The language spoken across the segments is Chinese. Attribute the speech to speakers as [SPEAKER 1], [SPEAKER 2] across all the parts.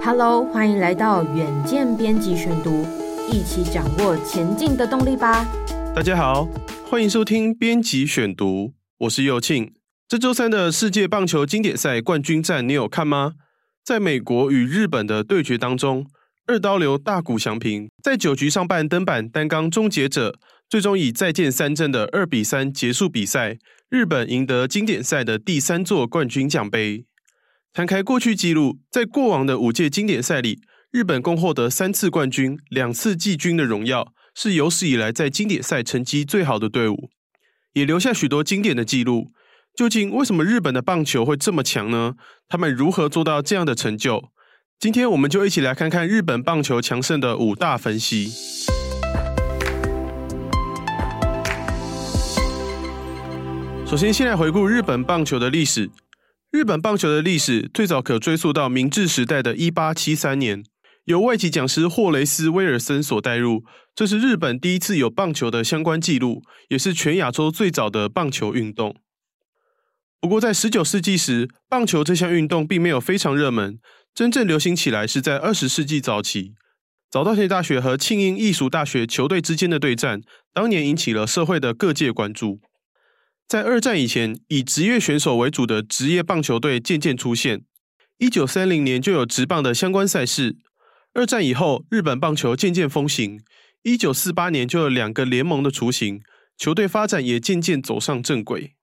[SPEAKER 1] Hello，欢迎来到远见编辑选读，一起掌握前进的动力吧。
[SPEAKER 2] 大家好，欢迎收听编辑选读，我是佑庆。这周三的世界棒球经典赛冠军战，你有看吗？在美国与日本的对决当中，二刀流大谷翔平在九局上半登板担纲终结者，最终以再见三振的二比三结束比赛，日本赢得经典赛的第三座冠军奖杯。摊开过去记录，在过往的五届经典赛里，日本共获得三次冠军、两次季军的荣耀，是有史以来在经典赛成绩最好的队伍，也留下许多经典的记录。究竟为什么日本的棒球会这么强呢？他们如何做到这样的成就？今天我们就一起来看看日本棒球强盛的五大分析。首先，先来回顾日本棒球的历史。日本棒球的历史最早可追溯到明治时代的一八七三年，由外籍讲师霍雷斯·威尔森所带入。这是日本第一次有棒球的相关记录，也是全亚洲最早的棒球运动。不过，在十九世纪时，棒球这项运动并没有非常热门，真正流行起来是在二十世纪早期。早稻田大学和庆应义塾大学球队之间的对战，当年引起了社会的各界关注。在二战以前，以职业选手为主的职业棒球队渐渐出现。一九三零年就有职棒的相关赛事。二战以后，日本棒球渐渐风行。一九四八年就有两个联盟的雏形，球队发展也渐渐走上正轨。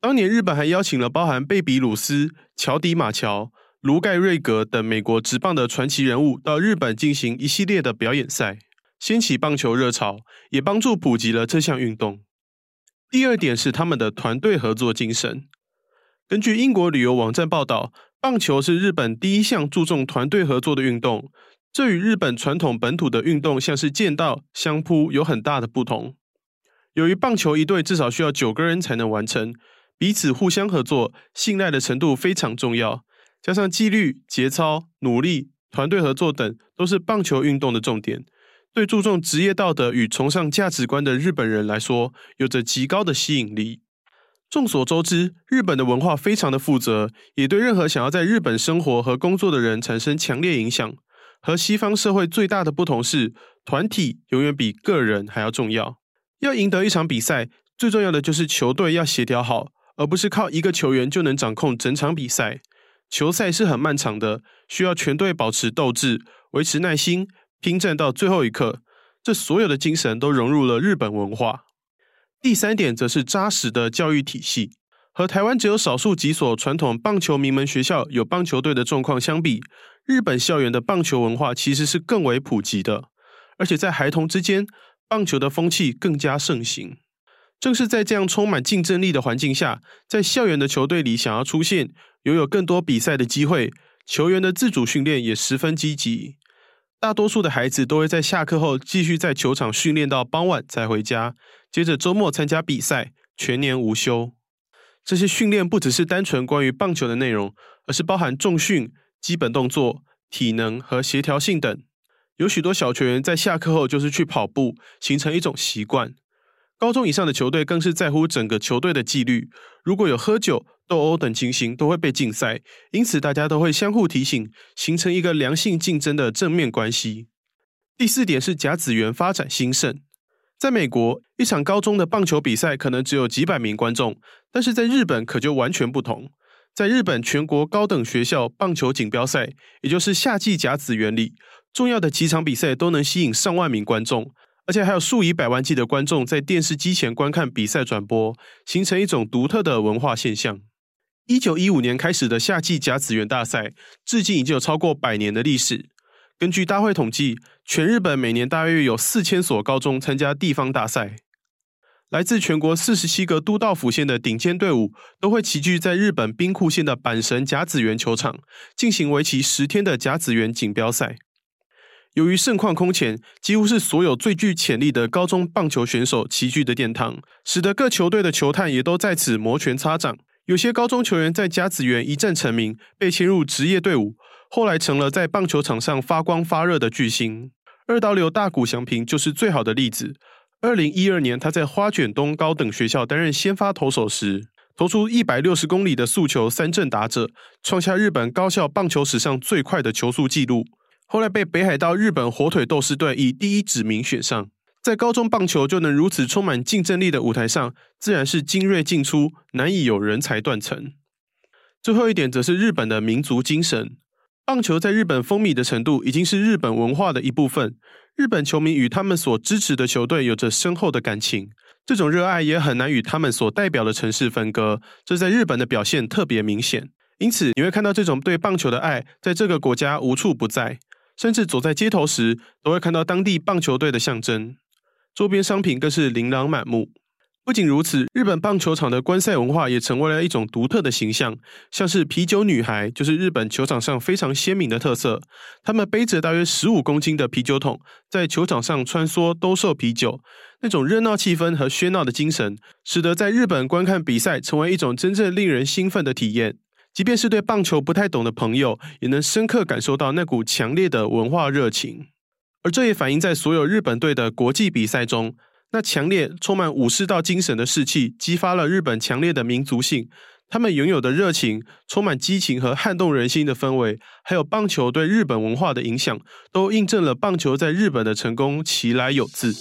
[SPEAKER 2] 当年日本还邀请了包含贝比鲁斯、乔迪马乔、卢盖瑞格等美国职棒的传奇人物到日本进行一系列的表演赛，掀起棒球热潮，也帮助普及了这项运动。第二点是他们的团队合作精神。根据英国旅游网站报道，棒球是日本第一项注重团队合作的运动，这与日本传统本土的运动像是剑道、相扑有很大的不同。由于棒球一队至少需要九个人才能完成。彼此互相合作、信赖的程度非常重要，加上纪律、节操、努力、团队合作等，都是棒球运动的重点。对注重职业道德与崇尚价值观的日本人来说，有着极高的吸引力。众所周知，日本的文化非常的负责，也对任何想要在日本生活和工作的人产生强烈影响。和西方社会最大的不同是，团体永远比个人还要重要。要赢得一场比赛，最重要的就是球队要协调好。而不是靠一个球员就能掌控整场比赛。球赛是很漫长的，需要全队保持斗志，维持耐心，拼战到最后一刻。这所有的精神都融入了日本文化。第三点则是扎实的教育体系。和台湾只有少数几所传统棒球名门学校有棒球队的状况相比，日本校园的棒球文化其实是更为普及的，而且在孩童之间，棒球的风气更加盛行。正是在这样充满竞争力的环境下，在校园的球队里想要出现，拥有更多比赛的机会，球员的自主训练也十分积极。大多数的孩子都会在下课后继续在球场训练到傍晚才回家，接着周末参加比赛，全年无休。这些训练不只是单纯关于棒球的内容，而是包含重训、基本动作、体能和协调性等。有许多小球员在下课后就是去跑步，形成一种习惯。高中以上的球队更是在乎整个球队的纪律，如果有喝酒、斗殴等情形，都会被禁赛。因此，大家都会相互提醒，形成一个良性竞争的正面关系。第四点是甲子园发展兴盛。在美国，一场高中的棒球比赛可能只有几百名观众，但是在日本可就完全不同。在日本全国高等学校棒球锦标赛，也就是夏季甲子园里，重要的几场比赛都能吸引上万名观众。而且还有数以百万计的观众在电视机前观看比赛转播，形成一种独特的文化现象。一九一五年开始的夏季甲子园大赛，至今已经有超过百年的历史。根据大会统计，全日本每年大约有四千所高中参加地方大赛，来自全国四十七个都道府县的顶尖队伍都会齐聚在日本兵库县的阪神甲子园球场，进行为期十天的甲子园锦标赛。由于盛况空前，几乎是所有最具潜力的高中棒球选手齐聚的殿堂，使得各球队的球探也都在此摩拳擦掌。有些高中球员在甲子园一战成名，被签入职业队伍，后来成了在棒球场上发光发热的巨星。二刀流大谷翔平就是最好的例子。二零一二年，他在花卷东高等学校担任先发投手时，投出一百六十公里的速球三振打者，创下日本高校棒球史上最快的球速纪录。后来被北海道日本火腿斗士队以第一指名选上。在高中棒球就能如此充满竞争力的舞台上，自然是精锐尽出，难以有人才断层。最后一点则是日本的民族精神。棒球在日本风靡的程度，已经是日本文化的一部分。日本球迷与他们所支持的球队有着深厚的感情，这种热爱也很难与他们所代表的城市分割。这在日本的表现特别明显。因此，你会看到这种对棒球的爱，在这个国家无处不在。甚至走在街头时，都会看到当地棒球队的象征。周边商品更是琳琅满目。不仅如此，日本棒球场的观赛文化也成为了一种独特的形象，像是啤酒女孩，就是日本球场上非常鲜明的特色。他们背着大约十五公斤的啤酒桶，在球场上穿梭兜售啤酒，那种热闹气氛和喧闹的精神，使得在日本观看比赛成为一种真正令人兴奋的体验。即便是对棒球不太懂的朋友，也能深刻感受到那股强烈的文化热情。而这也反映在所有日本队的国际比赛中。那强烈、充满武士道精神的士气，激发了日本强烈的民族性。他们拥有的热情、充满激情和撼动人心的氛围，还有棒球对日本文化的影响，都印证了棒球在日本的成功其来有自。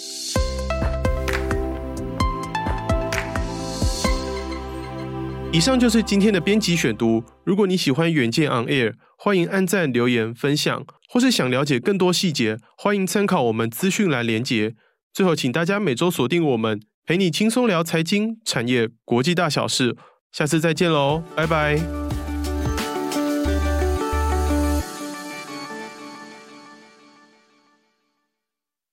[SPEAKER 2] 以上就是今天的编辑选读。如果你喜欢远见 On Air，欢迎按赞、留言、分享，或是想了解更多细节，欢迎参考我们资讯栏连结。最后，请大家每周锁定我们，陪你轻松聊财经、产业、国际大小事。下次再见喽，拜拜。